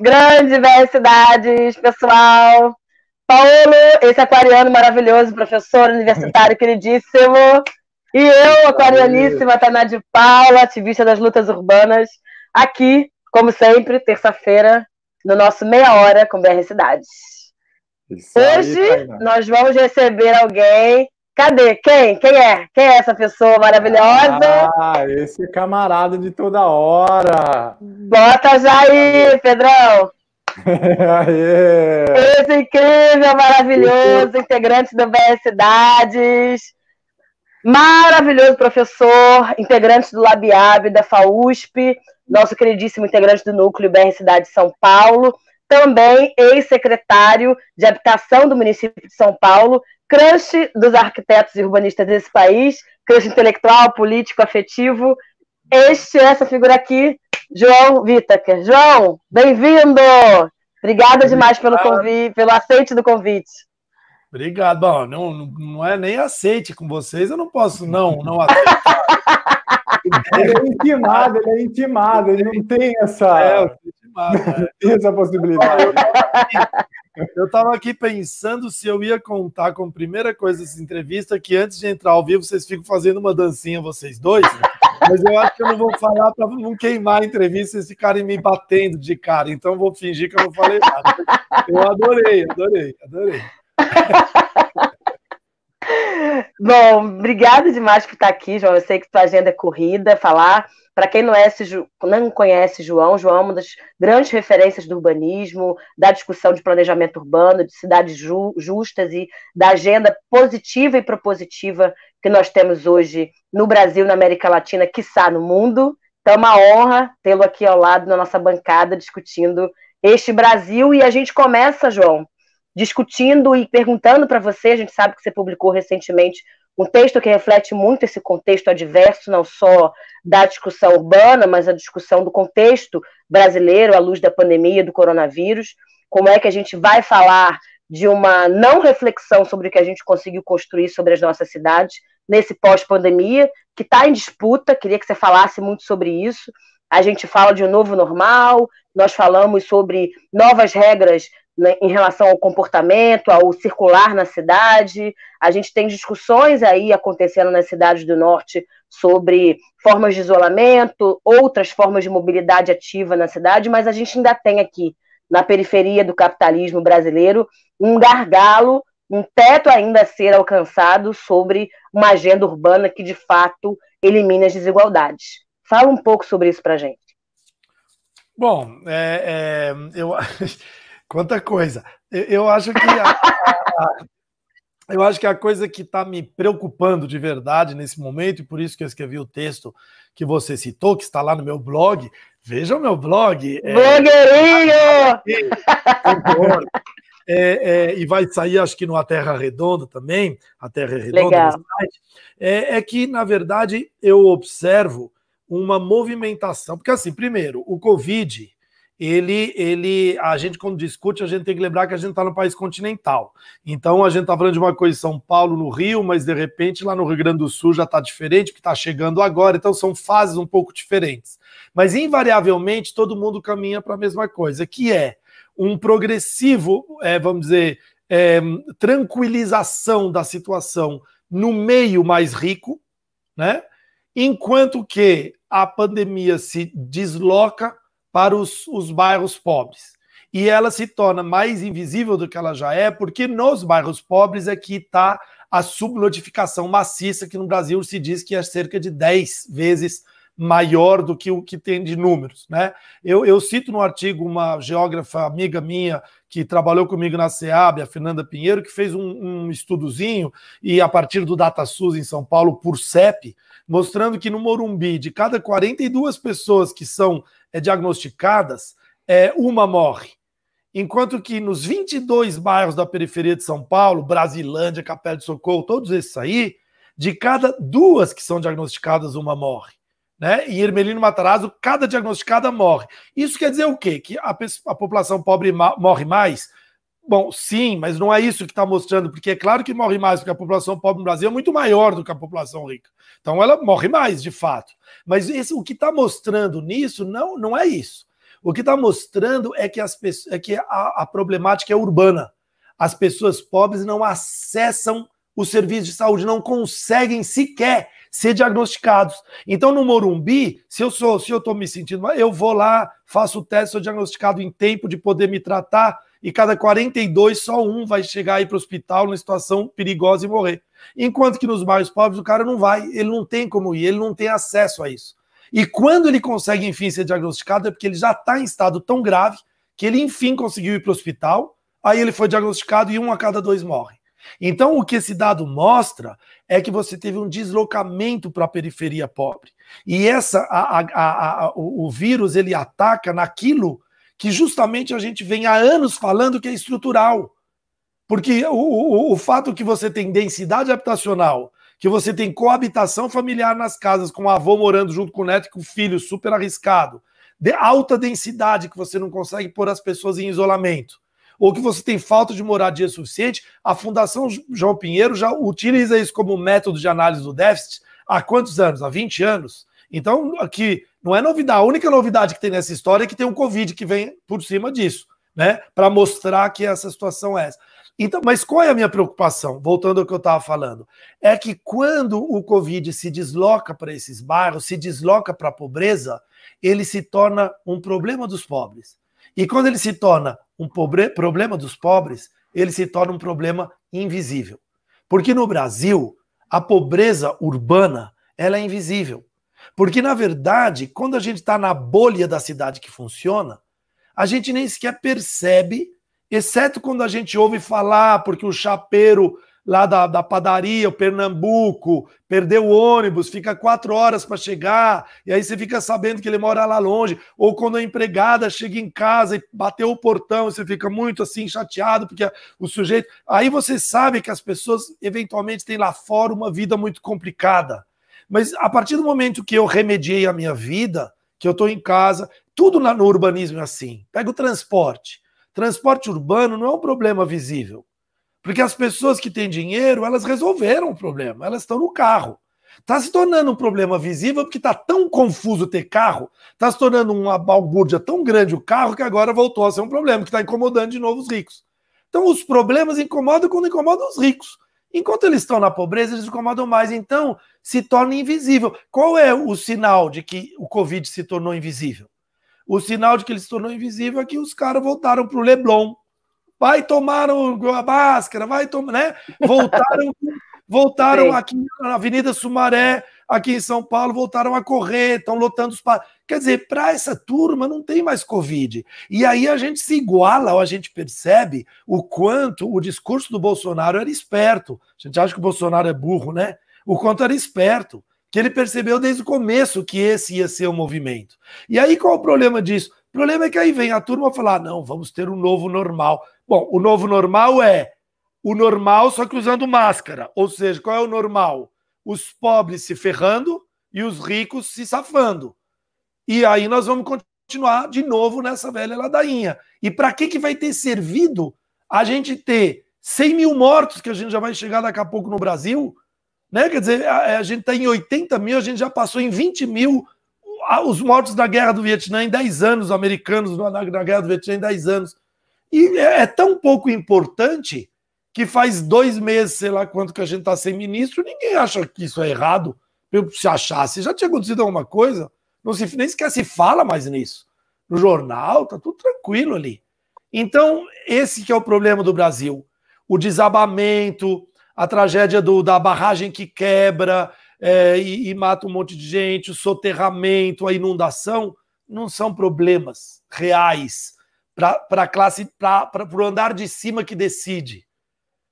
Grande BR Cidades, pessoal. Paulo, esse aquariano maravilhoso, professor universitário queridíssimo. E eu, aquarianíssima, Taná de Paula, ativista das lutas urbanas, aqui, como sempre, terça-feira, no nosso Meia Hora com BR Cidades. Isso Hoje aí, nós vamos receber alguém. Cadê? Quem? Quem é? Quem é essa pessoa maravilhosa? Ah, esse camarada de toda hora. Bota já aí, Pedrão. Esse incrível, maravilhoso, integrante do BR Cidades. Maravilhoso professor, integrante do LabIab, da FAUSP, nosso queridíssimo integrante do núcleo BR Cidade de São Paulo, também ex-secretário de Habitação do município de São Paulo, crush dos arquitetos e urbanistas desse país, crush intelectual, político, afetivo. Este, essa figura aqui, João Vittaker. João, bem-vindo! Obrigada demais pelo convite, pelo aceite do convite. Obrigado. Bom, não, não é nem aceite com vocês, eu não posso não, não aceitar. Ele é intimado, ele é intimado, ele não tem essa, é, intimado, é. tem essa possibilidade. Eu estava aqui pensando se eu ia contar como primeira coisa dessa entrevista que antes de entrar ao vivo vocês ficam fazendo uma dancinha, vocês dois. Mas eu acho que eu não vou falar para não queimar a entrevista e ficarem me batendo de cara. Então vou fingir que eu não falei nada. Eu adorei, adorei, adorei. Bom, obrigada demais por estar aqui, João. Eu sei que tua agenda é corrida, falar. Para quem não, é, não conhece João, João é uma das grandes referências do urbanismo, da discussão de planejamento urbano, de cidades ju justas e da agenda positiva e propositiva que nós temos hoje no Brasil, na América Latina, quiçá no mundo. Então, é uma honra tê-lo aqui ao lado na nossa bancada discutindo este Brasil. E a gente começa, João, discutindo e perguntando para você. A gente sabe que você publicou recentemente um texto que reflete muito esse contexto adverso, não só da discussão urbana, mas a discussão do contexto brasileiro à luz da pandemia do coronavírus. Como é que a gente vai falar de uma não reflexão sobre o que a gente conseguiu construir sobre as nossas cidades nesse pós-pandemia, que está em disputa. Queria que você falasse muito sobre isso. A gente fala de um novo normal, nós falamos sobre novas regras né, em relação ao comportamento, ao circular na cidade. A gente tem discussões aí acontecendo nas cidades do norte sobre formas de isolamento, outras formas de mobilidade ativa na cidade, mas a gente ainda tem aqui, na periferia do capitalismo brasileiro, um gargalo, um teto ainda a ser alcançado sobre uma agenda urbana que, de fato, elimina as desigualdades. Fala um pouco sobre isso para gente. Bom, é, é, eu Quanta coisa. Eu, eu acho que a, a, eu acho que a coisa que está me preocupando de verdade nesse momento, e por isso que eu escrevi o texto que você citou, que está lá no meu blog. Veja o meu blog. É, Blogueirinho! É, é, e vai sair, acho que no A Terra Redonda também, a Terra Redonda, é, é que, na verdade, eu observo uma movimentação, porque assim, primeiro, o Covid ele, ele, a gente quando discute, a gente tem que lembrar que a gente está no país continental. Então a gente está falando de uma coisa em São Paulo, no Rio, mas de repente lá no Rio Grande do Sul já está diferente, porque está chegando agora, então são fases um pouco diferentes. Mas invariavelmente todo mundo caminha para a mesma coisa, que é um progressivo, é, vamos dizer, é, tranquilização da situação no meio mais rico, né? Enquanto que a pandemia se desloca para os, os bairros pobres. E ela se torna mais invisível do que ela já é, porque nos bairros pobres é que está a subnotificação maciça, que no Brasil se diz que é cerca de 10 vezes maior do que o que tem de números. Né? Eu, eu cito no artigo uma geógrafa amiga minha que trabalhou comigo na SEAB, a Fernanda Pinheiro, que fez um, um estudozinho, e a partir do DataSUS em São Paulo, por CEP, mostrando que no Morumbi, de cada 42 pessoas que são é, diagnosticadas, é, uma morre. Enquanto que nos 22 bairros da periferia de São Paulo, Brasilândia, Capela de Socorro, todos esses aí, de cada duas que são diagnosticadas, uma morre. Né? Em Ermelino Matarazzo, cada diagnosticada morre. Isso quer dizer o quê? Que a, a população pobre morre mais? Bom, sim, mas não é isso que está mostrando, porque é claro que morre mais, porque a população pobre no Brasil é muito maior do que a população rica. Então ela morre mais, de fato. Mas esse, o que está mostrando nisso não, não é isso. O que está mostrando é que, as é que a, a problemática é urbana. As pessoas pobres não acessam o serviço de saúde, não conseguem sequer ser diagnosticados. Então, no Morumbi, se eu sou, se eu estou me sentindo mal, eu vou lá, faço o teste, sou diagnosticado em tempo de poder me tratar, e cada 42, só um vai chegar aí para o hospital numa situação perigosa e morrer. Enquanto que nos bairros pobres o cara não vai, ele não tem como ir, ele não tem acesso a isso. E quando ele consegue, enfim, ser diagnosticado, é porque ele já está em estado tão grave que ele, enfim, conseguiu ir para o hospital, aí ele foi diagnosticado e um a cada dois morre. Então, o que esse dado mostra é que você teve um deslocamento para a periferia pobre. E essa, a, a, a, o, vírus ele ataca naquilo que justamente a gente vem há anos falando que é estrutural. Porque o, o, o fato que você tem densidade habitacional, que você tem coabitação familiar nas casas, com o avô morando junto com o neto e com o filho, super arriscado, de alta densidade, que você não consegue pôr as pessoas em isolamento, ou que você tem falta de moradia suficiente, a Fundação João Pinheiro já utiliza isso como método de análise do déficit há quantos anos? Há 20 anos. Então, aqui não é novidade. A única novidade que tem nessa história é que tem um Covid que vem por cima disso, né? Para mostrar que essa situação é essa. Então, mas qual é a minha preocupação? Voltando ao que eu estava falando, é que quando o Covid se desloca para esses bairros, se desloca para a pobreza, ele se torna um problema dos pobres. E quando ele se torna um problema dos pobres, ele se torna um problema invisível. Porque no Brasil, a pobreza urbana ela é invisível. Porque, na verdade, quando a gente está na bolha da cidade que funciona, a gente nem sequer percebe, exceto quando a gente ouve falar, porque o chapeiro lá da, da padaria, o Pernambuco, perdeu o ônibus, fica quatro horas para chegar, e aí você fica sabendo que ele mora lá longe. Ou quando a empregada chega em casa e bateu o portão, você fica muito assim chateado, porque o sujeito. Aí você sabe que as pessoas eventualmente têm lá fora uma vida muito complicada. Mas a partir do momento que eu remediei a minha vida, que eu estou em casa, tudo no urbanismo é assim. Pega o transporte. Transporte urbano não é um problema visível. Porque as pessoas que têm dinheiro, elas resolveram o problema, elas estão no carro. Está se tornando um problema visível porque está tão confuso ter carro, está se tornando uma balbúrdia tão grande o carro que agora voltou a ser um problema, que está incomodando de novo os ricos. Então os problemas incomodam quando incomodam os ricos. Enquanto eles estão na pobreza, eles incomodam mais. Então, se torna invisível. Qual é o sinal de que o Covid se tornou invisível? O sinal de que ele se tornou invisível é que os caras voltaram para o Leblon. Vai tomar a máscara, vai tomar, né? Voltaram, voltaram aqui na Avenida Sumaré, aqui em São Paulo, voltaram a correr, estão lotando os Quer dizer, para essa turma não tem mais Covid. E aí a gente se iguala, ou a gente percebe o quanto o discurso do Bolsonaro era esperto. A gente acha que o Bolsonaro é burro, né? O quanto era esperto. Que ele percebeu desde o começo que esse ia ser o movimento. E aí qual o problema disso? O problema é que aí vem a turma falar: não, vamos ter um novo normal. Bom, o novo normal é o normal, só que usando máscara. Ou seja, qual é o normal? os pobres se ferrando e os ricos se safando. E aí nós vamos continuar de novo nessa velha ladainha. E para que, que vai ter servido a gente ter 100 mil mortos, que a gente já vai chegar daqui a pouco no Brasil? Né? Quer dizer, a, a gente está em 80 mil, a gente já passou em 20 mil os mortos da guerra do Vietnã em 10 anos, americanos na, na guerra do Vietnã em 10 anos. E é, é tão pouco importante que faz dois meses, sei lá quanto que a gente está sem ministro, ninguém acha que isso é errado. Se achasse, já tinha acontecido alguma coisa, não se, nem sequer se fala mais nisso. No jornal, tá tudo tranquilo ali. Então, esse que é o problema do Brasil. O desabamento, a tragédia do, da barragem que quebra é, e, e mata um monte de gente, o soterramento, a inundação, não são problemas reais para a classe, para o andar de cima que decide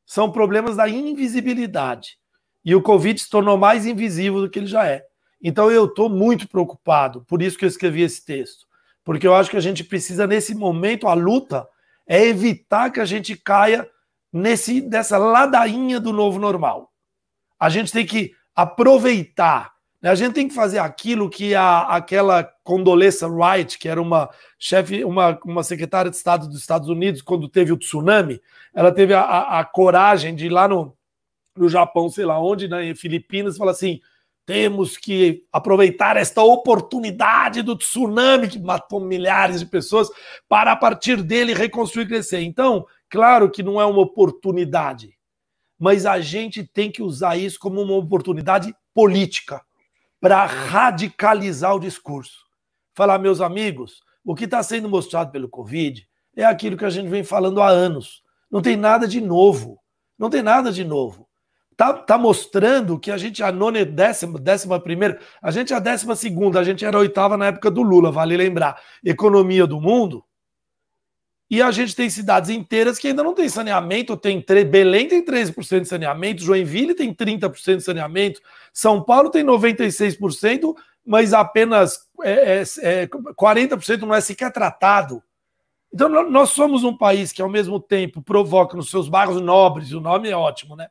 são problemas da invisibilidade. E o Covid se tornou mais invisível do que ele já é. Então eu estou muito preocupado, por isso que eu escrevi esse texto. Porque eu acho que a gente precisa, nesse momento, a luta é evitar que a gente caia nesse nessa ladainha do novo normal. A gente tem que aproveitar a gente tem que fazer aquilo que a, aquela Condoleezza Wright, que era uma chefe, uma, uma secretária de Estado dos Estados Unidos, quando teve o tsunami, ela teve a, a, a coragem de ir lá no, no Japão, sei lá onde, né, em Filipinas, falar assim: temos que aproveitar esta oportunidade do tsunami que matou milhares de pessoas para a partir dele reconstruir e crescer. Então, claro que não é uma oportunidade, mas a gente tem que usar isso como uma oportunidade política para radicalizar o discurso. Falar, meus amigos, o que está sendo mostrado pelo Covid é aquilo que a gente vem falando há anos. Não tem nada de novo. Não tem nada de novo. Tá, tá mostrando que a gente a nona, décima, décima primeira, a gente é a décima segunda, a gente era a oitava na época do Lula, vale lembrar. Economia do mundo. E a gente tem cidades inteiras que ainda não tem saneamento. Tem Belém tem 13% de saneamento, Joinville tem 30% de saneamento, São Paulo tem 96%, mas apenas é, é, é, 40% não é sequer tratado. Então, nós somos um país que, ao mesmo tempo, provoca nos seus bairros nobres, o nome é ótimo, né?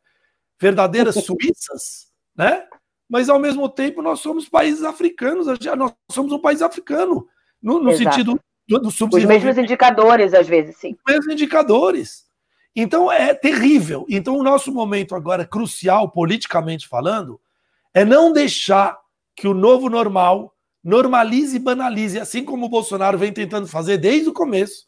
Verdadeiras Suíças, né? Mas, ao mesmo tempo, nós somos países africanos, nós somos um país africano, no, no sentido do, do Os mesmos indicadores, às vezes, sim. Os mesmos indicadores. Então, é terrível. Então, o nosso momento agora, crucial, politicamente falando, é não deixar que o novo normal normalize e banalize, assim como o Bolsonaro vem tentando fazer desde o começo,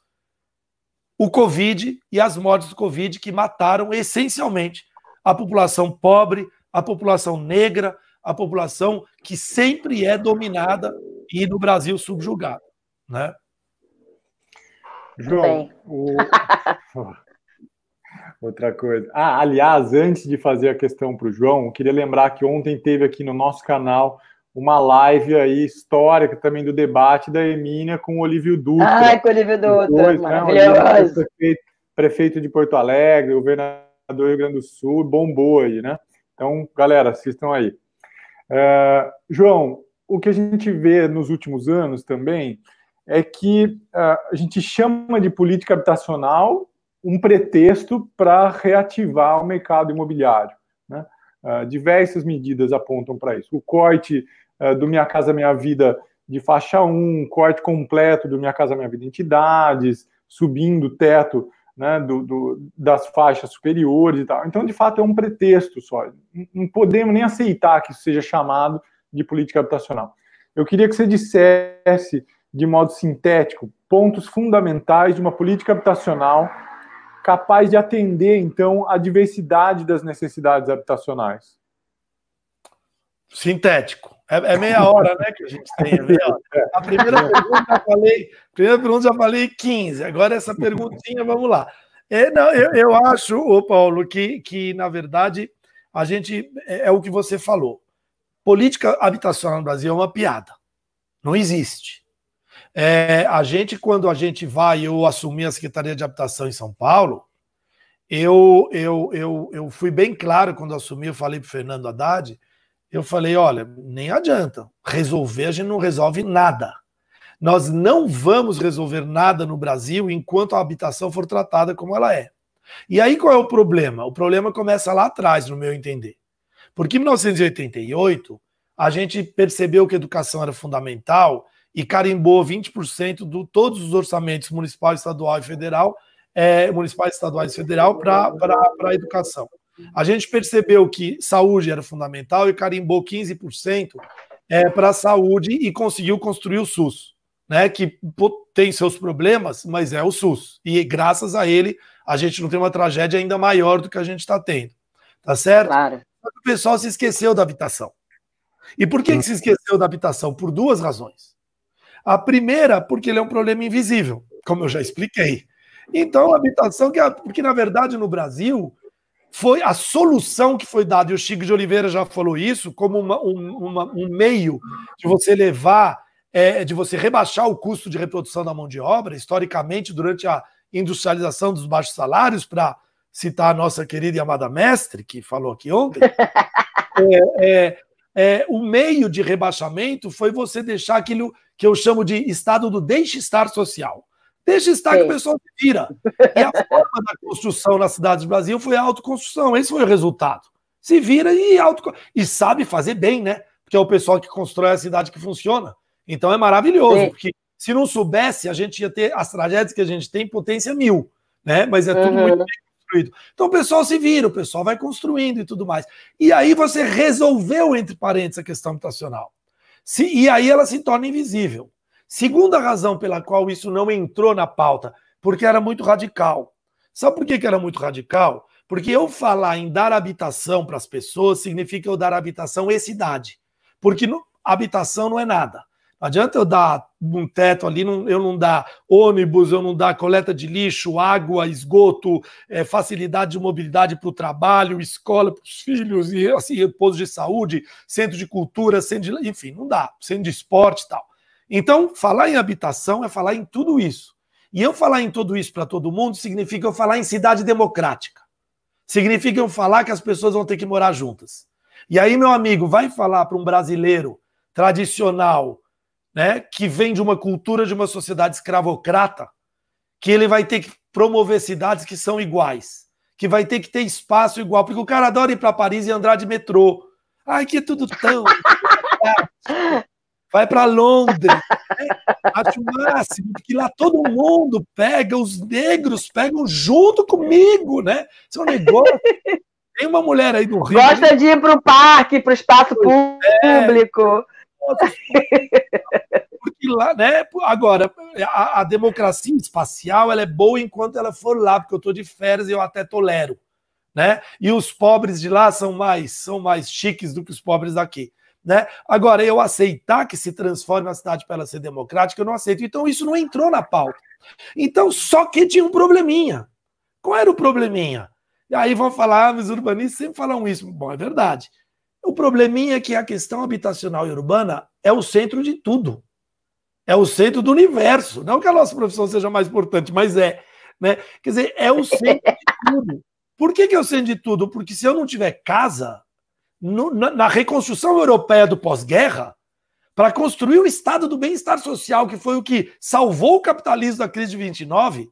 o Covid e as mortes do Covid que mataram essencialmente a população pobre, a população negra, a população que sempre é dominada e no Brasil subjugada, né? João, o... outra coisa. Ah, aliás, antes de fazer a questão para o João, queria lembrar que ontem teve aqui no nosso canal uma live aí histórica também do debate da Emília com o Olívio Dutra. Ah, com o Olívio Dutra, Depois, né, maravilhoso. Né, prefeito, prefeito de Porto Alegre, governador do Rio Grande do Sul, bombou aí, né? Então, galera, assistam aí. Uh, João, o que a gente vê nos últimos anos também é que uh, a gente chama de política habitacional um pretexto para reativar o mercado imobiliário. Né? Uh, diversas medidas apontam para isso. O corte eh, do Minha Casa Minha Vida de faixa 1, corte completo do Minha Casa Minha Vida entidades, subindo o teto né, do, do, das faixas superiores e tal. Então, de fato, é um pretexto só. Não podemos nem aceitar que isso seja chamado de política habitacional. Eu queria que você dissesse, de modo sintético, pontos fundamentais de uma política habitacional capaz de atender, então, a diversidade das necessidades habitacionais. Sintético. É, é, meia hora, né, que a gente tem. É a primeira pergunta já falei, primeira pergunta já falei 15. Agora essa perguntinha, vamos lá. É, não, eu, eu acho, ô Paulo, que, que na verdade a gente é, é o que você falou. Política habitacional no Brasil é uma piada. Não existe. É, a gente, quando a gente vai, eu assumi a Secretaria de Habitação em São Paulo, eu, eu, eu, eu fui bem claro quando assumi, eu falei para Fernando Haddad, eu falei: olha, nem adianta. Resolver, a gente não resolve nada. Nós não vamos resolver nada no Brasil enquanto a habitação for tratada como ela é. E aí qual é o problema? O problema começa lá atrás, no meu entender. Porque em 1988, a gente percebeu que a educação era fundamental e carimbou 20% de todos os orçamentos municipal, estadual e federal, é, municipais, estaduais e federal para a educação. A gente percebeu que saúde era fundamental e carimbou 15% é, para a saúde e conseguiu construir o SUS, né? Que tem seus problemas, mas é o SUS. E graças a ele, a gente não tem uma tragédia ainda maior do que a gente está tendo. Tá certo? Claro. O pessoal se esqueceu da habitação. E por que, que se esqueceu da habitação? Por duas razões. A primeira, porque ele é um problema invisível, como eu já expliquei. Então, a habitação, que porque na verdade no Brasil, foi a solução que foi dada, e o Chico de Oliveira já falou isso, como uma, um, uma, um meio de você levar, é, de você rebaixar o custo de reprodução da mão de obra, historicamente, durante a industrialização dos baixos salários, para citar a nossa querida e amada mestre, que falou aqui ontem, é, é, é, o meio de rebaixamento foi você deixar aquilo que eu chamo de estado do deixe estar social. Deixa estar Sim. que o pessoal se vira. E a forma da construção na cidade do Brasil foi a autoconstrução. Esse foi o resultado. Se vira e auto e sabe fazer bem, né? Porque é o pessoal que constrói a cidade que funciona. Então é maravilhoso, Sim. porque se não soubesse, a gente ia ter as tragédias que a gente tem potência mil, né? Mas é tudo uhum. muito construído. Então o pessoal se vira, o pessoal vai construindo e tudo mais. E aí você resolveu, entre parênteses, a questão habitacional. Se, e aí ela se torna invisível. Segunda razão pela qual isso não entrou na pauta, porque era muito radical. Sabe por que, que era muito radical? Porque eu falar em dar habitação para as pessoas significa eu dar habitação e cidade. Porque no, habitação não é nada. Não adianta eu dar um teto ali, eu não dar ônibus, eu não dar coleta de lixo, água, esgoto, é, facilidade de mobilidade para o trabalho, escola para os filhos, e assim, posto de saúde, centro de cultura, centro de, enfim, não dá, centro de esporte e tal. Então, falar em habitação é falar em tudo isso. E eu falar em tudo isso para todo mundo significa eu falar em cidade democrática. Significa eu falar que as pessoas vão ter que morar juntas. E aí, meu amigo, vai falar para um brasileiro tradicional, né, que vem de uma cultura de uma sociedade escravocrata, que ele vai ter que promover cidades que são iguais, que vai ter que ter espaço igual, porque o cara adora ir para Paris e andar de metrô. Ai, que é tudo tão. vai para Londres, né? acho o máximo, porque lá todo mundo pega, os negros pegam junto comigo, né? Isso é um negócio. Tem uma mulher aí do Rio. Gosta de ir para o parque, para o espaço é. Porque lá, né? Agora, a, a, democracia espacial ela é boa enquanto ela for lá, porque eu estou de férias e eu até tolero, né? E os pobres de lá são mais são mais chiques do que os pobres daqui. Né? Agora, eu aceitar que se transforme a cidade para ela ser democrática, eu não aceito. Então, isso não entrou na pauta. Então, só que tinha um probleminha. Qual era o probleminha? E aí vão falar, ah, os urbanistas sempre falam isso. Bom, é verdade. O probleminha é que a questão habitacional e urbana é o centro de tudo. É o centro do universo. Não que a nossa profissão seja mais importante, mas é. Né? Quer dizer, é o centro de tudo. Por que, que é o centro de tudo? Porque se eu não tiver casa, no, na, na reconstrução europeia do pós-guerra, para construir o estado do bem-estar social, que foi o que salvou o capitalismo da crise de 29,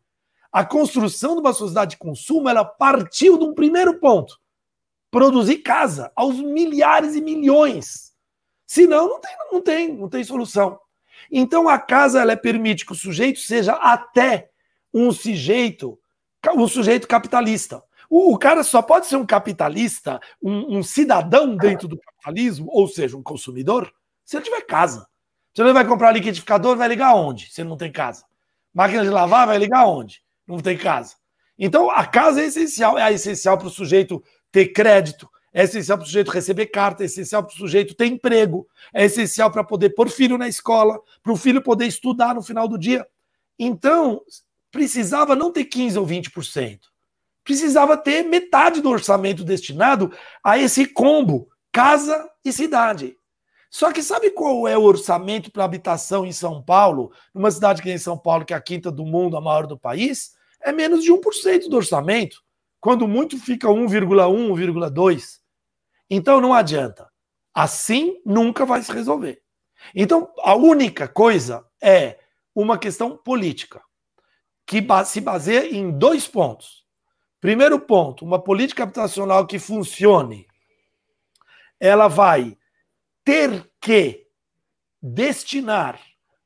a construção de uma sociedade de consumo ela partiu de um primeiro ponto produzir casa aos milhares e milhões. Senão, não tem, não tem, não tem solução. Então, a casa ela permite que o sujeito seja até um sujeito, um sujeito capitalista. O, o cara só pode ser um capitalista, um, um, cidadão dentro do capitalismo, ou seja, um consumidor, se ele tiver casa. Se ele vai comprar liquidificador, vai ligar onde? Se ele não tem casa. Máquina de lavar, vai ligar onde? Não tem casa. Então, a casa é essencial, é essencial para o sujeito ter crédito, é essencial para o sujeito receber carta, é essencial para o sujeito ter emprego, é essencial para poder pôr filho na escola, para o filho poder estudar no final do dia. Então, precisava não ter 15% ou 20%. Precisava ter metade do orçamento destinado a esse combo, casa e cidade. Só que sabe qual é o orçamento para habitação em São Paulo, numa cidade que é em São Paulo, que é a quinta do mundo, a maior do país? É menos de 1% do orçamento. Quando muito fica 1,1, 1,2. Então não adianta. Assim nunca vai se resolver. Então a única coisa é uma questão política, que se baseia em dois pontos. Primeiro ponto, uma política habitacional que funcione, ela vai ter que destinar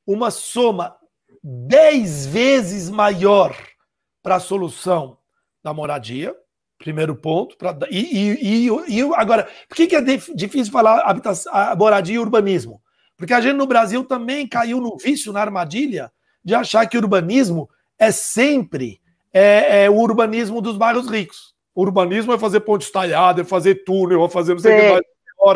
uma soma dez vezes maior para a solução da moradia, primeiro ponto. Pra, e, e, e, e, agora, por que, que é difícil falar habitação, moradia e urbanismo? Porque a gente no Brasil também caiu no vício, na armadilha, de achar que urbanismo é sempre é, é o urbanismo dos bairros ricos. O urbanismo é fazer ponte estaiada, é fazer túnel, é fazer não sei o que mais.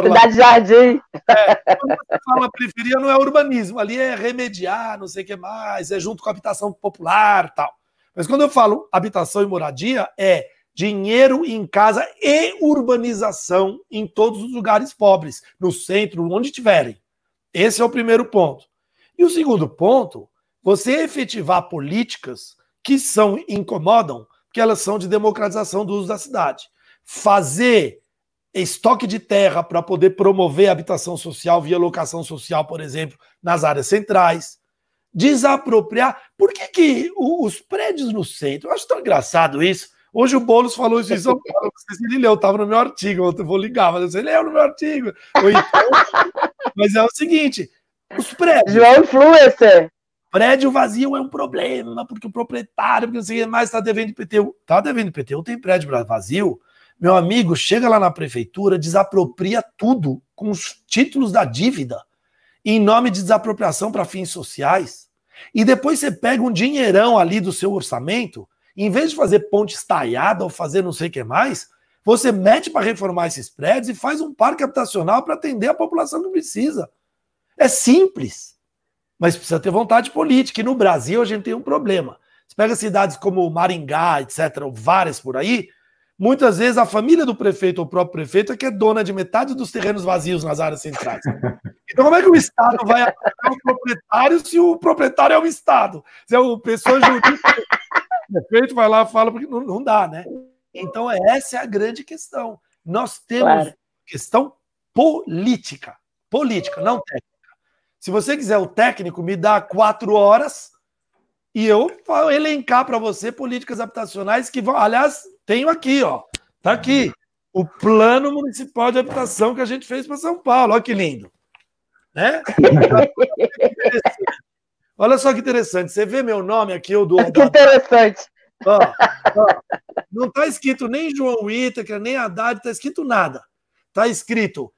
Cidade Jardim. É, quando você fala periferia, não é urbanismo, ali é remediar, não sei o que mais, é junto com a habitação popular tal. Mas quando eu falo habitação e moradia, é dinheiro em casa e urbanização em todos os lugares pobres, no centro, onde tiverem. Esse é o primeiro ponto. E o segundo ponto, você efetivar políticas que são incomodam, que elas são de democratização do uso da cidade. Fazer estoque de terra para poder promover habitação social via locação social, por exemplo, nas áreas centrais desapropriar. Por que, que os prédios no centro, eu acho tão engraçado isso. Hoje o Boulos falou isso em São Paulo, não sei se ele leu, estava no meu artigo, eu vou ligar, mas ele leu no meu artigo. Então, mas é o seguinte, os prédios... João Influencer. prédio vazio é um problema, porque o proprietário, porque não sei mais, está devendo IPTU. Está devendo IPTU, tem prédio vazio. Meu amigo, chega lá na prefeitura, desapropria tudo com os títulos da dívida, em nome de desapropriação para fins sociais. E depois você pega um dinheirão ali do seu orçamento, em vez de fazer ponte estaiada ou fazer não sei o que mais, você mete para reformar esses prédios e faz um parque habitacional para atender a população que precisa. É simples mas precisa ter vontade política. E no Brasil a gente tem um problema. Você pega cidades como Maringá, etc., várias por aí, muitas vezes a família do prefeito ou o próprio prefeito é que é dona de metade dos terrenos vazios nas áreas centrais. Então, como é que o Estado vai atacar o proprietário se o proprietário é o Estado? Se é o pessoa jurídica, o prefeito vai lá e fala, porque não, não dá, né? Então, essa é a grande questão. Nós temos claro. questão política, política, não técnica. Se você quiser o técnico, me dá quatro horas e eu vou elencar para você políticas habitacionais que vão. Aliás, tenho aqui, ó. Tá aqui. O plano municipal de habitação que a gente fez para São Paulo. Olha que lindo. Né? Olha só que interessante. Você vê meu nome aqui, o do. Que interessante. Ó, ó, não está escrito nem João Whittaker, nem Haddad, está escrito nada. Está escrito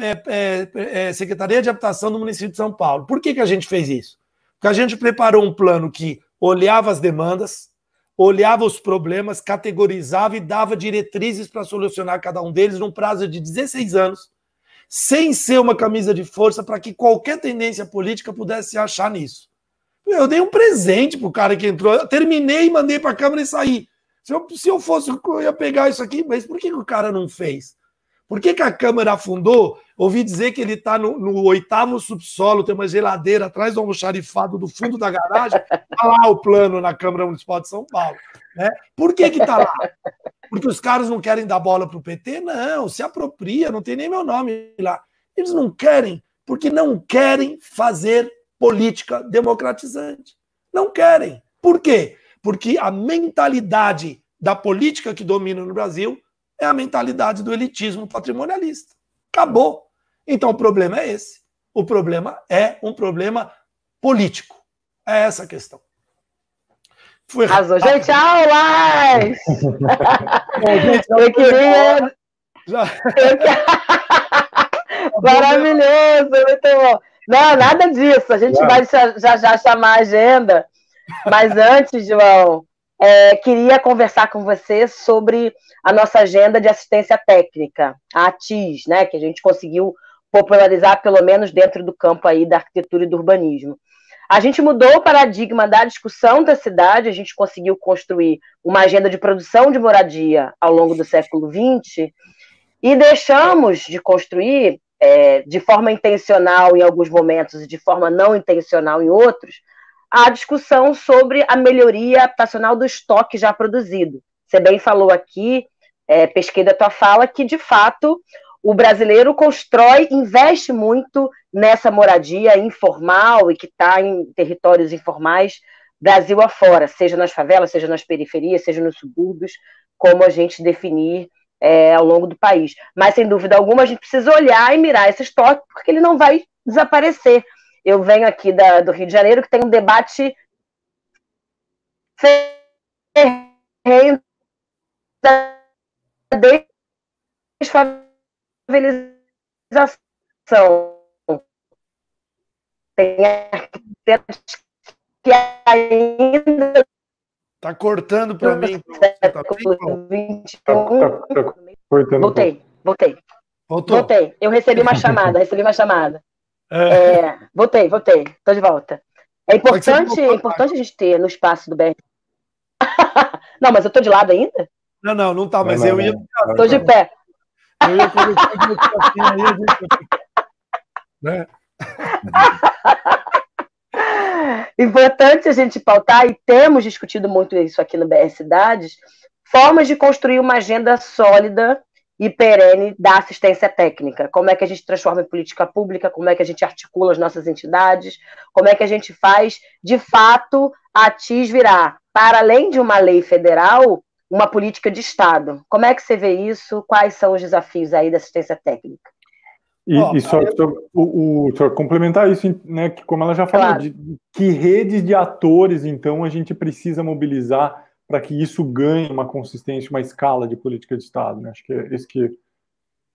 é, é, é, Secretaria de Habitação do município de São Paulo. Por que, que a gente fez isso? Porque a gente preparou um plano que olhava as demandas, olhava os problemas, categorizava e dava diretrizes para solucionar cada um deles num prazo de 16 anos, sem ser uma camisa de força para que qualquer tendência política pudesse se achar nisso. Eu dei um presente pro cara que entrou, eu terminei, mandei para a Câmara e saí. Se eu, se eu fosse, eu ia pegar isso aqui, mas por que, que o cara não fez? Por que, que a Câmara afundou? Ouvi dizer que ele está no, no, oitavo subsolo, tem uma geladeira atrás do almoxarifado do fundo da garagem. Está lá o plano na Câmara Municipal de São Paulo. Né? Por que está lá? Porque os caras não querem dar bola para o PT? Não, se apropria, não tem nem meu nome lá. Eles não querem, porque não querem fazer política democratizante. Não querem. Por quê? Porque a mentalidade da política que domina no Brasil é a mentalidade do elitismo patrimonialista. Acabou. Então o problema é esse. O problema é um problema político. É essa a questão. Foi Arrasou. Gente, aulas! eu queria. Já... Maravilhoso, muito bom. Não, nada disso. A gente vai já já chamar a agenda. Mas antes, João, é, queria conversar com você sobre a nossa agenda de assistência técnica, a ATIS, né, que a gente conseguiu popularizar, pelo menos dentro do campo aí da arquitetura e do urbanismo. A gente mudou o paradigma da discussão da cidade, a gente conseguiu construir uma agenda de produção de moradia ao longo do século XX e deixamos de construir, é, de forma intencional em alguns momentos e de forma não intencional em outros, a discussão sobre a melhoria habitacional do estoque já produzido. Você bem falou aqui, é, pesquei da tua fala, que de fato o brasileiro constrói, investe muito nessa moradia informal e que está em territórios informais, Brasil afora, seja nas favelas, seja nas periferias, seja nos subúrbios, como a gente definir é, ao longo do país. Mas, sem dúvida alguma, a gente precisa olhar e mirar esse estoque, porque ele não vai desaparecer. Eu venho aqui da, do Rio de Janeiro, que tem um debate ferrenho da desfavelização. Tem arquitetos que ainda Tá cortando para mim. Tá 21. Tá, tá, tá voltei, voltei. Voltou. Voltei. Eu recebi uma chamada, recebi uma chamada. É. É, voltei, voltei, tô de volta. É importante, é importante a gente ter no espaço do BR. não, mas eu tô de lado ainda? Não, não, não tá, mas não, eu não, ia. Não, tô de pé. Eu ia começar aí a gente. Né? Importante a gente pautar, e temos discutido muito isso aqui no BR Cidades, formas de construir uma agenda sólida e perene da assistência técnica. Como é que a gente transforma em política pública, como é que a gente articula as nossas entidades, como é que a gente faz, de fato, a TIS virar, para além de uma lei federal, uma política de Estado. Como é que você vê isso? Quais são os desafios aí da assistência técnica? E, oh, e só, só, o, o, só complementar isso, né, que como ela já falou, claro. de, que redes de atores, então, a gente precisa mobilizar para que isso ganhe uma consistência, uma escala de política de Estado. Né? Acho que é isso que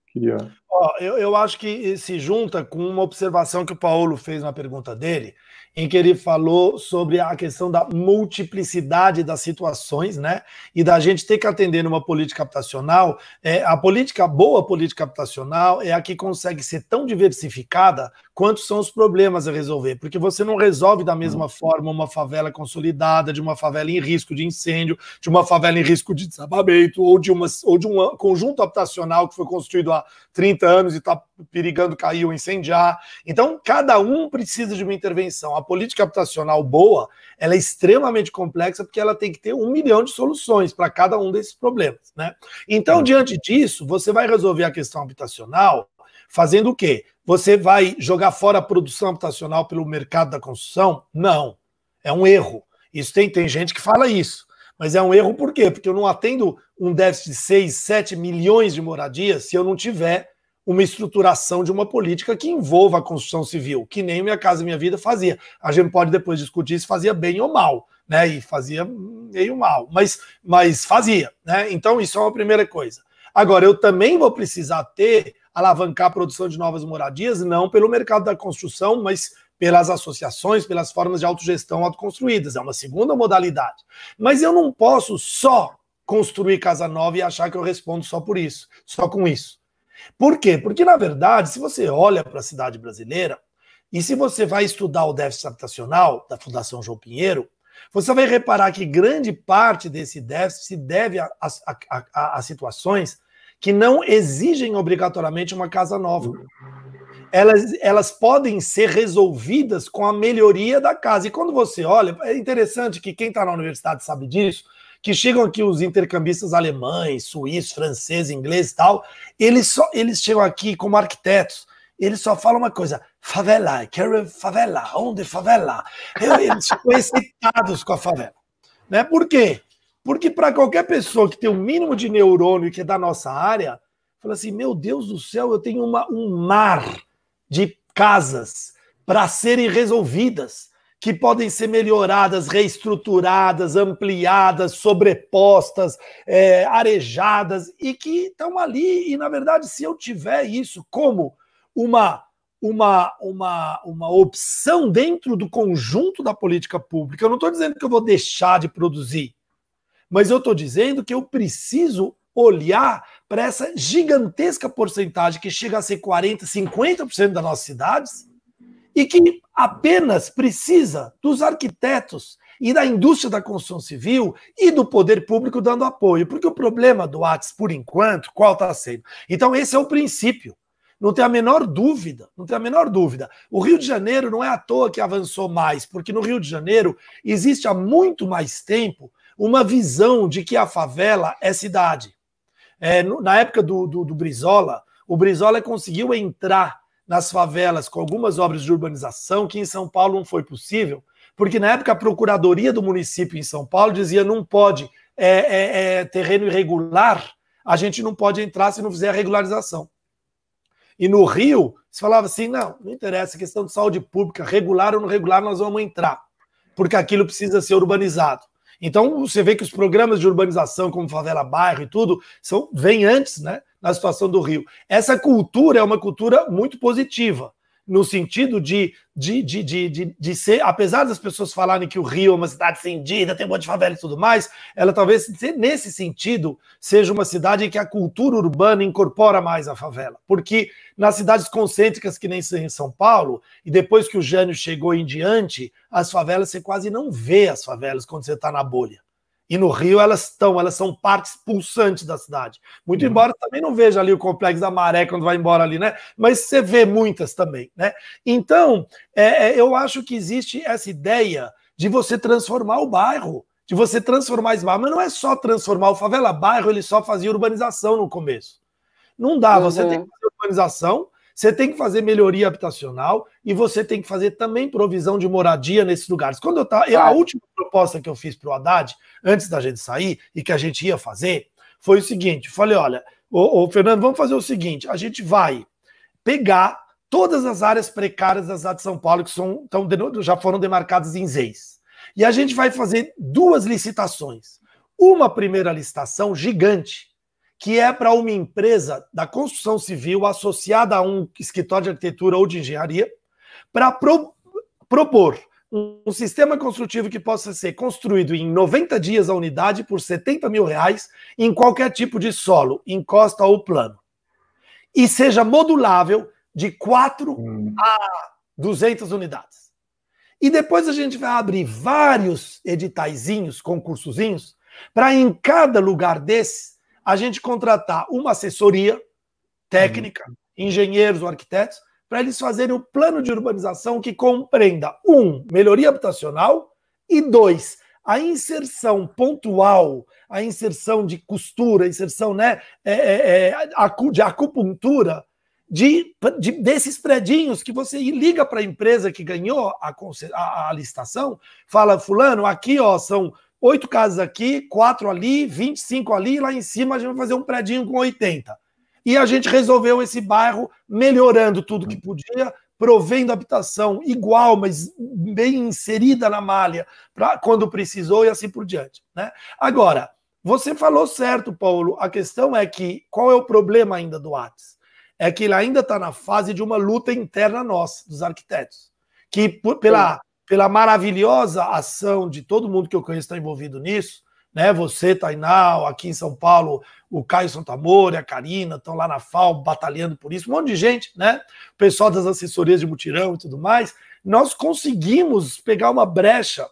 queria. Oh, eu, eu acho que se junta com uma observação que o Paulo fez na pergunta dele, em que ele falou sobre a questão da multiplicidade das situações, né? E da gente ter que atender numa política habitacional. É, a política, boa política habitacional é a que consegue ser tão diversificada quanto são os problemas a resolver, porque você não resolve da mesma forma uma favela consolidada, de uma favela em risco de incêndio, de uma favela em risco de desabamento, ou de, uma, ou de um conjunto habitacional que foi construído há 30 anos e está perigando cair ou incendiar. Então, cada um precisa de uma intervenção. A política habitacional boa, ela é extremamente complexa porque ela tem que ter um milhão de soluções para cada um desses problemas, né? Então, diante disso, você vai resolver a questão habitacional fazendo o quê? Você vai jogar fora a produção habitacional pelo mercado da construção? Não. É um erro. Isso tem, tem gente que fala isso. Mas é um erro por quê? Porque eu não atendo um déficit de 6, 7 milhões de moradias se eu não tiver uma estruturação de uma política que envolva a construção civil, que nem Minha Casa Minha Vida fazia. A gente pode depois discutir se fazia bem ou mal, né? E fazia meio mal, mas, mas fazia, né? Então isso é uma primeira coisa. Agora, eu também vou precisar ter, alavancar a produção de novas moradias, não pelo mercado da construção, mas pelas associações, pelas formas de autogestão autoconstruídas. É uma segunda modalidade. Mas eu não posso só construir casa nova e achar que eu respondo só por isso, só com isso. Por quê? Porque, na verdade, se você olha para a cidade brasileira, e se você vai estudar o déficit habitacional da Fundação João Pinheiro, você vai reparar que grande parte desse déficit se deve a, a, a, a situações que não exigem obrigatoriamente uma casa nova. Elas, elas podem ser resolvidas com a melhoria da casa. E quando você olha, é interessante que quem está na universidade sabe disso, que chegam aqui os intercambistas alemães, suíços, franceses, ingleses e tal, eles, só, eles chegam aqui como arquitetos, eles só falam uma coisa, favela, quero favela, onde favela? Eles ficam excitados com a favela. Né? Por quê? Porque para qualquer pessoa que tem um mínimo de neurônio que é da nossa área, fala assim, meu Deus do céu, eu tenho uma, um mar de casas para serem resolvidas que podem ser melhoradas, reestruturadas, ampliadas, sobrepostas, é, arejadas e que estão ali. E, na verdade, se eu tiver isso como uma, uma, uma, uma opção dentro do conjunto da política pública, eu não estou dizendo que eu vou deixar de produzir, mas eu estou dizendo que eu preciso olhar para essa gigantesca porcentagem que chega a ser 40%, 50% das nossas cidades e que apenas precisa dos arquitetos e da indústria da construção civil e do poder público dando apoio, porque o problema do ATS, por enquanto, qual está sendo? Então, esse é o princípio. Não tem a menor dúvida, não tem a menor dúvida. O Rio de Janeiro não é à toa que avançou mais, porque no Rio de Janeiro existe há muito mais tempo uma visão de que a favela é cidade. É, na época do, do, do Brizola, o Brizola conseguiu entrar nas favelas com algumas obras de urbanização que em São Paulo não foi possível, porque na época a procuradoria do município em São Paulo dizia não pode é, é, é, terreno irregular, a gente não pode entrar se não fizer a regularização. E no Rio, se falava assim: não, não interessa, questão de saúde pública, regular ou não regular, nós vamos entrar, porque aquilo precisa ser urbanizado. Então você vê que os programas de urbanização, como favela bairro e tudo, são vêm antes, né? na situação do Rio. Essa cultura é uma cultura muito positiva, no sentido de, de, de, de, de, de ser, apesar das pessoas falarem que o Rio é uma cidade cendida, tem um monte de favela e tudo mais, ela talvez, nesse sentido, seja uma cidade em que a cultura urbana incorpora mais a favela. Porque nas cidades concêntricas, que nem em São Paulo, e depois que o Jânio chegou em diante, as favelas, você quase não vê as favelas quando você está na bolha. E no Rio elas estão, elas são partes pulsantes da cidade. Muito uhum. embora também não veja ali o complexo da maré quando vai embora ali, né? Mas você vê muitas também, né? Então, é, é, eu acho que existe essa ideia de você transformar o bairro, de você transformar esse bairro. Mas não é só transformar o favela bairro, ele só fazia urbanização no começo. Não dá, uhum. você tem que fazer urbanização, você tem que fazer melhoria habitacional e você tem que fazer também provisão de moradia nesses lugares. Quando eu tava, a última proposta que eu fiz para o Haddad, antes da gente sair, e que a gente ia fazer, foi o seguinte: falei, olha, ô, ô, Fernando, vamos fazer o seguinte: a gente vai pegar todas as áreas precárias da cidade de São Paulo que são, tão, já foram demarcadas em ZEIS. E a gente vai fazer duas licitações. Uma primeira licitação gigante, que é para uma empresa da construção civil associada a um escritório de arquitetura ou de engenharia, para pro, propor um, sistema construtivo que possa ser construído em 90 dias a unidade por 70 mil reais em qualquer tipo de solo, encosta ou plano. E seja modulável de 4 hum. a 200 unidades. E depois a gente vai abrir vários editaizinhos, concursozinhos, para em cada lugar desse a gente contratar uma assessoria técnica, hum. engenheiros ou arquitetos, para eles fazerem o plano de urbanização que compreenda, um, melhoria habitacional, e dois, a inserção pontual, a inserção de costura, a inserção né, é, é, é de acupuntura de, de, desses predinhos que você liga para a empresa que ganhou a, a, a, licitação, fala, fulano, aqui ó, são oito casas aqui, quatro ali, 25 ali, e lá em cima a gente vai fazer um predinho com 80 e a gente resolveu esse bairro melhorando tudo que podia, provendo habitação igual, mas bem inserida na malha, pra, quando precisou e assim por diante. Né? Agora, você falou certo, Paulo. A questão é que qual é o problema ainda do Atos? É que ele ainda está na fase de uma luta interna nossa, dos arquitetos, que por, pela, pela maravilhosa ação de todo mundo que eu conheço está envolvido nisso, né? Você, Tainal, aqui em São Paulo, o Caio Santamor, a Karina, estão lá na FAO batalhando por isso, um monte de gente, né? O pessoal das assessorias de mutirão e tudo mais. Nós conseguimos pegar uma brecha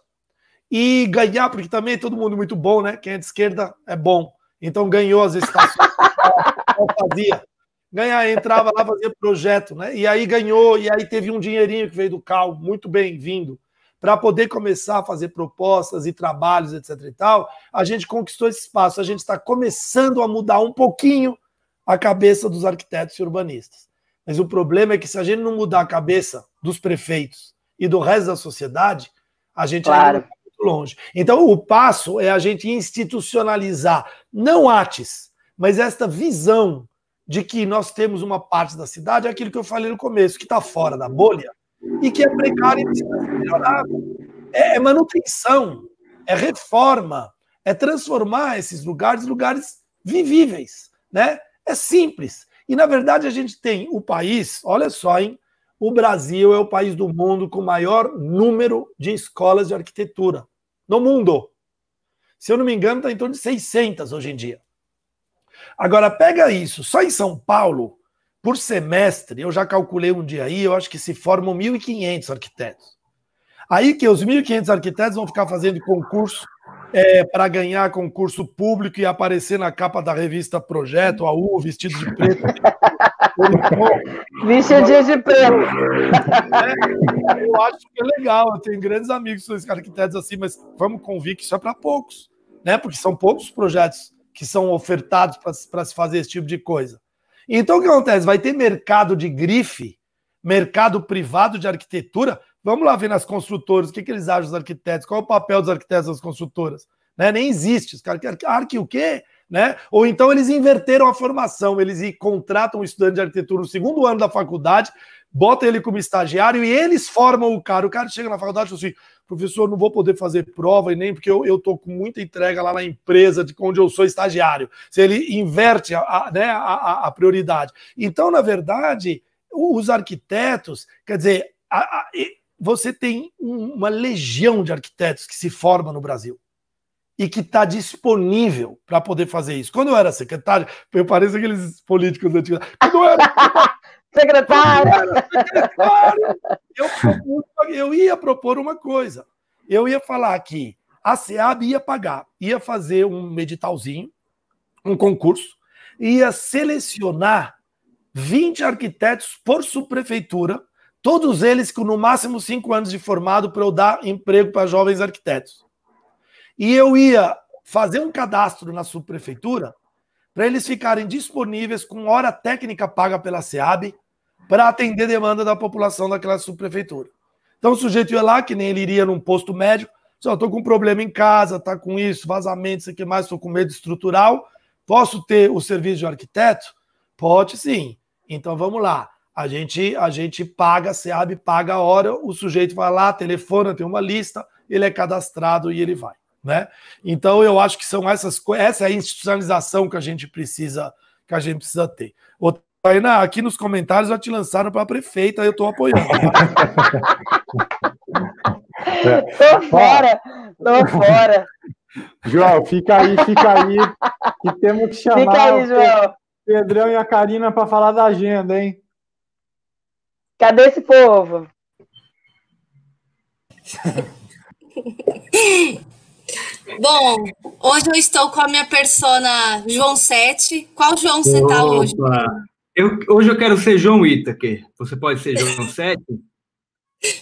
e ganhar, porque também é todo mundo muito bom, né? Quem é de esquerda é bom. Então ganhou as estações. fazia. Ganhar, entrava lá, fazia projeto, né? E aí ganhou, e aí teve um dinheirinho que veio do CAL, muito bem-vindo para poder começar a fazer propostas e trabalhos, etc. e tal, a gente conquistou esse espaço. A gente está começando a mudar um pouquinho a cabeça dos arquitetos e urbanistas. Mas o problema é que se a gente não mudar a cabeça dos prefeitos e do resto da sociedade, a gente claro. ainda vai muito longe. Então, o passo é a gente institucionalizar, não ATES, mas esta visão de que nós temos uma parte da cidade, é aquilo que eu falei no começo, que está fora da bolha, e que é precário e precisa ser melhorado. É, é manutenção, é reforma, é transformar esses lugares em lugares vivíveis, né? É simples. E na verdade a gente tem o país, olha só, hein? O Brasil é o país do mundo com maior número de escolas de arquitetura no mundo. Se eu não me engano, está em torno de 600 hoje em dia. Agora, pega isso, só em São Paulo, por semestre, eu já calculei um dia aí, eu acho que se formam 1.500 arquitetos. Aí que os 1.500 arquitetos vão ficar fazendo concurso é, para ganhar concurso público e aparecer na capa da revista Projeto, a U, vestido de preto. Vestidinho de preto. É, eu acho que é legal. Eu tenho grandes amigos que são arquitetos assim, mas vamos convir que isso é para poucos, né? Porque são poucos projetos que são ofertados para se fazer esse tipo de coisa. Então o que acontece? Vai ter mercado de grife, mercado privado de arquitetura. Vamos lá ver nas construtoras o que, que eles acham dos arquitetos, qual é o papel dos arquitetos das construtoras. Né? Nem existe. Os caras arque o quê? Né? Ou então eles inverteram a formação, eles contratam um estudante de arquitetura no segundo ano da faculdade, botam ele como estagiário e eles formam o cara. O cara chega na faculdade e fala assim: professor, não vou poder fazer prova e nem porque eu, eu tô com muita entrega lá na empresa de onde eu sou estagiário. Se ele inverte a, a né, a, a, prioridade. Então, na verdade, os arquitetos, quer dizer, a, você tem uma legião de arquitetos que se forma no Brasil e que está disponível para poder fazer isso. Quando eu era secretário, eu pareço aqueles políticos antigos. Quando eu era secretário, secretário eu, eu ia propor uma coisa. Eu ia falar que a SEAB ia pagar, ia fazer um editalzinho, um concurso, ia selecionar 20 arquitetos por subprefeitura, todos eles com no máximo cinco anos de formado para eu dar emprego para jovens arquitetos. E eu ia fazer um cadastro na subprefeitura para eles ficarem disponíveis com hora técnica paga pela SEAB para atender demanda da população daquela subprefeitura. Então o sujeito ia lá, que nem ele iria num posto médico, só estou com um problema em casa, tá com isso, vazamento, isso aqui mais, estou com medo estrutural. Posso ter o serviço de arquiteto? Pode sim. Então vamos lá. A gente, a gente paga, a SEAB paga a hora, o sujeito vai lá, telefona, tem uma lista, ele é cadastrado e ele vai. Né? Então eu acho que são essas essa é a institucionalização que a gente precisa que a gente precisa ter. Ô, Tainá, aqui nos comentários já te lançaram para a prefeita, eu estou apoiando. tô fora, tô fora. João, fica aí, fica aí, que temos que chamar fica aí, João. o Pedrão e a Karina para falar da agenda, hein? Cadê esse povo? Bom, hoje eu estou com a minha persona João 7. Qual João você está hoje? Eu, hoje eu quero ser João Itaker. Você pode ser João 7?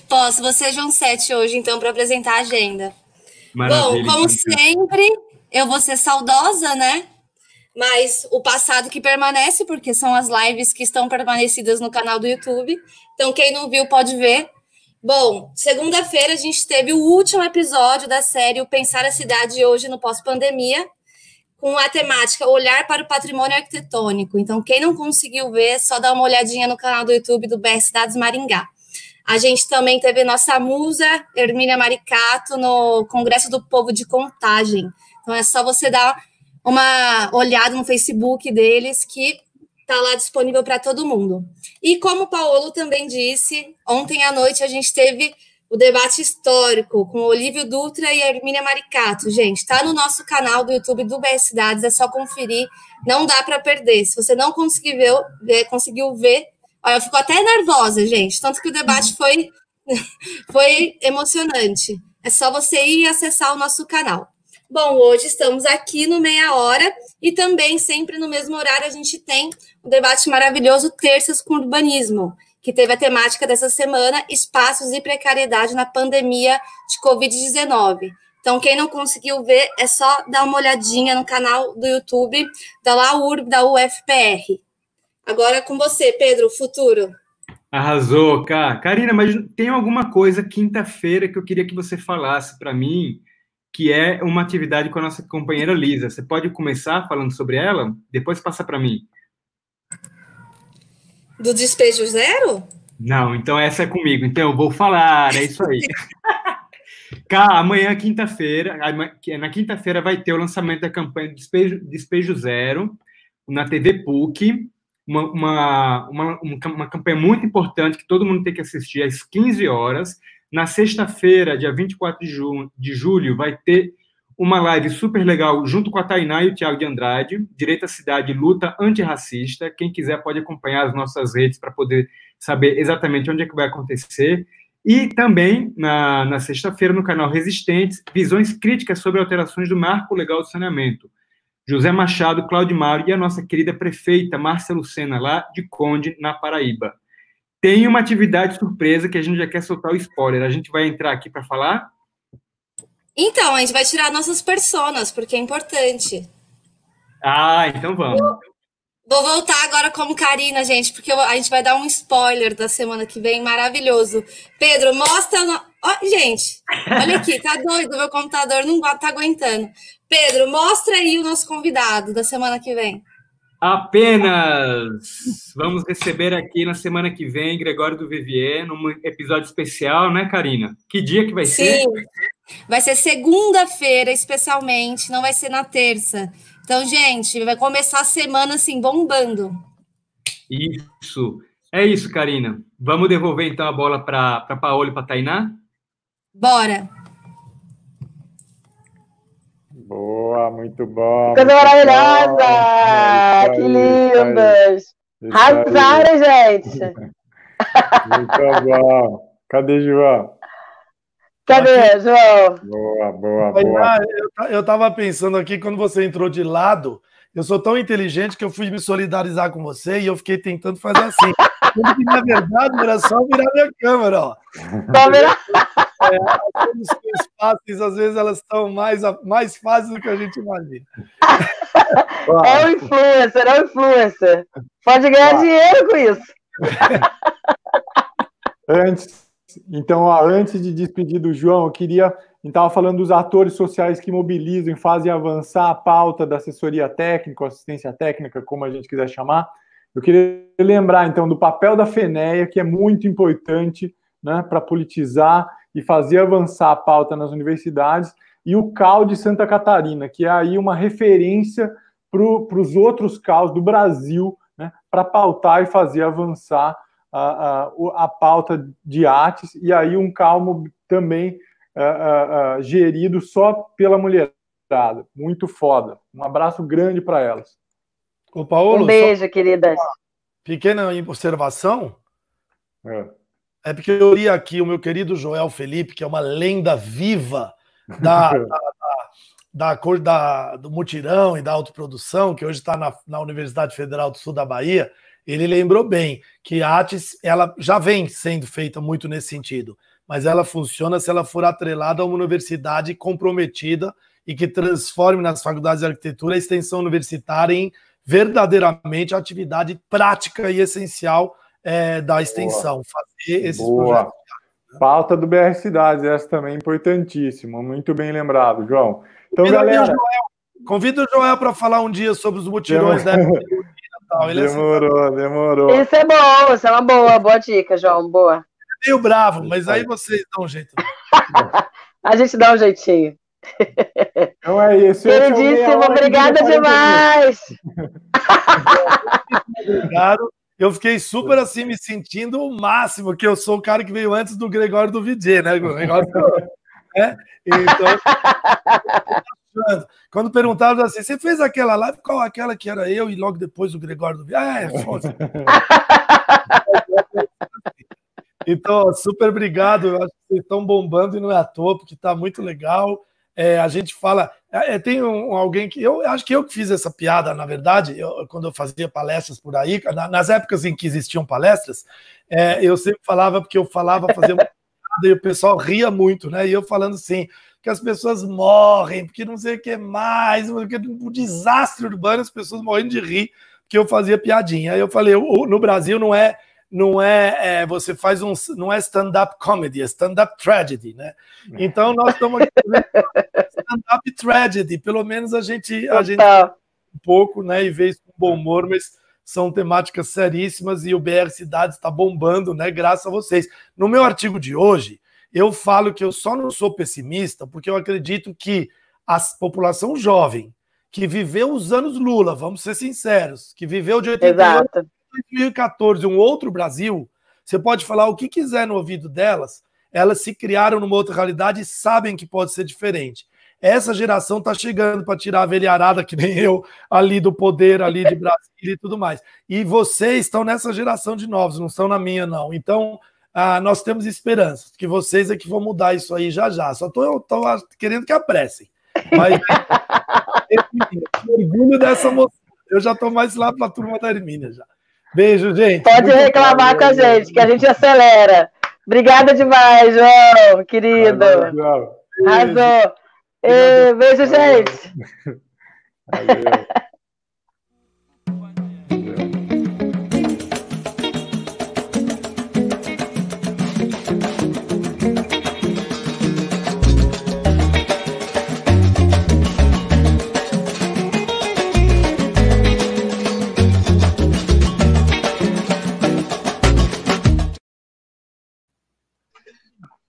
Posso, você é João 7 hoje, então, para apresentar a agenda. Maravilha, Bom, como então. sempre, eu vou ser saudosa, né? Mas o passado que permanece, porque são as lives que estão permanecidas no canal do YouTube. Então, quem não viu pode ver. Bom, segunda-feira a gente teve o último episódio da série O Pensar a Cidade hoje no pós-pandemia, com a temática Olhar para o Patrimônio Arquitetônico. Então, quem não conseguiu ver, só dá uma olhadinha no canal do YouTube do BS Cidades Maringá. A gente também teve nossa musa, Hermínia Maricato, no Congresso do Povo de Contagem. Então, é só você dar uma olhada no Facebook deles, que está lá disponível para todo mundo. E como o Paulo também disse, ontem à noite a gente teve o debate histórico com Olívio Dutra e Hermínia Maricato. Gente, está no nosso canal do YouTube do BS Cidades, é só conferir, não dá para perder. Se você não conseguiu ver, conseguiu ver, olha, eu fico até nervosa, gente, tanto que o debate foi, foi emocionante. É só você ir acessar o nosso canal. Bom, hoje estamos aqui no Meia Hora e também sempre no mesmo horário a gente tem o um debate maravilhoso Terças com Urbanismo, que teve a temática dessa semana Espaços e Precariedade na Pandemia de Covid-19. Então, quem não conseguiu ver, é só dar uma olhadinha no canal do YouTube da LAURB, da UFPR. Agora é com você, Pedro, futuro. Arrasou, cara. Karina, mas tem alguma coisa quinta-feira que eu queria que você falasse para mim que é uma atividade com a nossa companheira Lisa. Você pode começar falando sobre ela? Depois passa para mim. Do despejo zero? Não, então essa é comigo. Então eu vou falar, é isso aí. Cá, amanhã, quinta-feira, na quinta-feira vai ter o lançamento da campanha Despejo, Despejo Zero na TV PUC, uma, uma, uma, uma campanha muito importante que todo mundo tem que assistir às 15 horas. Na sexta-feira, dia 24 de, ju de julho, vai ter uma live super legal junto com a Tainá e o Tiago de Andrade, Direito à Cidade Luta Antirracista. Quem quiser pode acompanhar as nossas redes para poder saber exatamente onde é que vai acontecer. E também, na, na sexta-feira, no canal Resistentes, visões críticas sobre alterações do marco legal do saneamento. José Machado, Cláudio Mauro e a nossa querida prefeita Márcia Lucena, lá de Conde, na Paraíba. Tem uma atividade surpresa que a gente já quer soltar o spoiler. A gente vai entrar aqui para falar? Então, a gente vai tirar nossas personas, porque é importante. Ah, então vamos. Vou voltar agora como Karina, gente, porque a gente vai dar um spoiler da semana que vem maravilhoso. Pedro, mostra. No... Oh, gente, olha aqui, tá doido, meu computador não tá aguentando. Pedro, mostra aí o nosso convidado da semana que vem. Apenas vamos receber aqui na semana que vem Gregório do Vivier, num episódio especial, né, Karina? Que dia que vai Sim. ser? Vai ser segunda-feira, especialmente, não vai ser na terça. Então, gente, vai começar a semana assim, bombando. Isso. É isso, Karina. Vamos devolver então a bola para Paola e para Tainá? Bora. Boa, muito bom. Coisa maravilhosa! que lindas! Arrasaram, gente! Muito bom. Cadê João? Cadê, João? Boa, boa, boa. Ah, eu estava pensando aqui, quando você entrou de lado, eu sou tão inteligente que eu fui me solidarizar com você e eu fiquei tentando fazer assim. que, na verdade, era só virar minha câmera, ó. Tá vendo? É, as fáceis, às vezes, elas estão mais, mais fáceis do que a gente imagina. É o influencer, é o influencer. Pode ganhar dinheiro com isso. Antes, então, ó, antes de despedir do João, eu queria. Estava falando dos atores sociais que mobilizam e fazem avançar a pauta da assessoria técnica, assistência técnica, como a gente quiser chamar. Eu queria lembrar, então, do papel da FENEA, que é muito importante né, para politizar e fazer avançar a pauta nas universidades, e o CAL de Santa Catarina, que é aí uma referência para os outros CAUs do Brasil, né, para pautar e fazer avançar a, a, a pauta de artes, e aí um calmo também uh, uh, gerido só pela mulherada. Muito foda. Um abraço grande para elas. Ô, Paulo, um beijo, queridas. Pequena observação. É. é porque eu li aqui o meu querido Joel Felipe, que é uma lenda viva da, da, da, cor da, do mutirão e da autoprodução, que hoje está na, na Universidade Federal do Sul da Bahia, ele lembrou bem que a ATES ela já vem sendo feita muito nesse sentido, mas ela funciona se ela for atrelada a uma universidade comprometida e que transforme nas faculdades de arquitetura a extensão universitária em verdadeiramente a atividade prática e essencial é, da extensão, Boa. fazer esses Boa. projetos. Pauta do BR Cidades, essa também é importantíssima, muito bem lembrado, João. Então, convido galera. Joel, convido o Joel para falar um dia sobre os mutirões da né? Ele é demorou, é demorou. Isso é bom, isso é uma boa, boa dica, João, boa. É meio bravo, mas aí vocês dão um jeito. a gente dá um jeitinho. Então é isso. Queridíssimo, obrigada demais. Obrigado. Eu fiquei super assim, me sentindo o máximo, que eu sou o cara que veio antes do Gregório do Vidier, né? O negócio, né? Então, quando perguntaram assim, você fez aquela live, qual aquela que era eu e logo depois o Gregório do Vidier? Ah, é, foda Então, super obrigado. Eu acho que vocês estão bombando e não é à toa, porque está muito legal. É, a gente fala. É, é, tem um, alguém que. Eu acho que eu que fiz essa piada, na verdade, eu, quando eu fazia palestras por aí, na, nas épocas em que existiam palestras, é, eu sempre falava, porque eu falava, fazia uma piada e o pessoal ria muito, né? E eu falando assim, que as pessoas morrem, porque não sei o que mais, porque um desastre urbano, as pessoas morrendo de rir, porque eu fazia piadinha. Aí eu falei, no Brasil não é não é, é, você faz um não é stand-up comedy, é stand-up tragedy, né? Então nós estamos aqui stand-up tragedy, pelo menos a gente a gente um pouco, né, e vê isso com bom humor, mas são temáticas seríssimas e o BR Cidades está bombando, né, graças a vocês. No meu artigo de hoje, eu falo que eu só não sou pessimista porque eu acredito que a população jovem que viveu os anos Lula, vamos ser sinceros, que viveu de 88 Exato 2014, um outro Brasil, você pode falar o que quiser no ouvido delas, elas se criaram numa outra realidade e sabem que pode ser diferente. Essa geração está chegando para tirar a velharada, que nem eu, ali do poder, ali de Brasília e tudo mais. E vocês estão nessa geração de novos, não estão na minha, não. Então, ah, nós temos esperança, que vocês é que vão mudar isso aí já já. Só estou querendo que apressem. Mas orgulho dessa moça. Eu já estou mais lá para a turma da Hermínia já. Beijo, gente. Pode Muito reclamar com a gente, que a gente acelera. Obrigada demais, João, querido. Arrasou. Beijo, gente. Valeu.